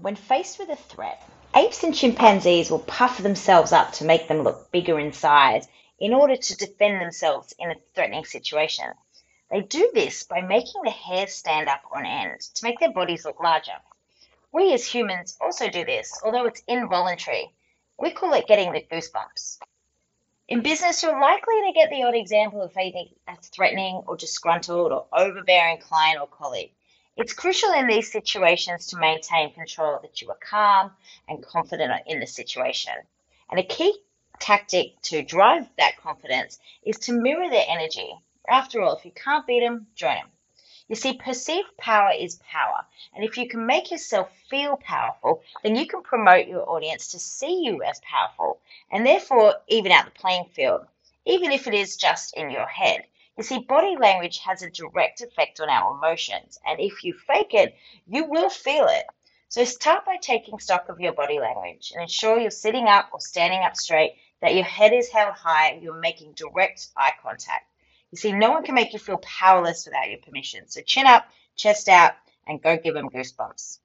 when faced with a threat, apes and chimpanzees will puff themselves up to make them look bigger in size in order to defend themselves in a threatening situation. They do this by making the hair stand up on end to make their bodies look larger. We as humans also do this, although it's involuntary. We call it getting the goosebumps. In business, you're likely to get the odd example of a threatening or disgruntled or overbearing client or colleague. It's crucial in these situations to maintain control that you are calm and confident in the situation. And a key tactic to drive that confidence is to mirror their energy. After all, if you can't beat them, join them. You see, perceived power is power. And if you can make yourself feel powerful, then you can promote your audience to see you as powerful and therefore even out the playing field, even if it is just in your head. You see, body language has a direct effect on our emotions, and if you fake it, you will feel it. So start by taking stock of your body language and ensure you're sitting up or standing up straight, that your head is held high, you're making direct eye contact. You see, no one can make you feel powerless without your permission. So chin up, chest out, and go give them goosebumps.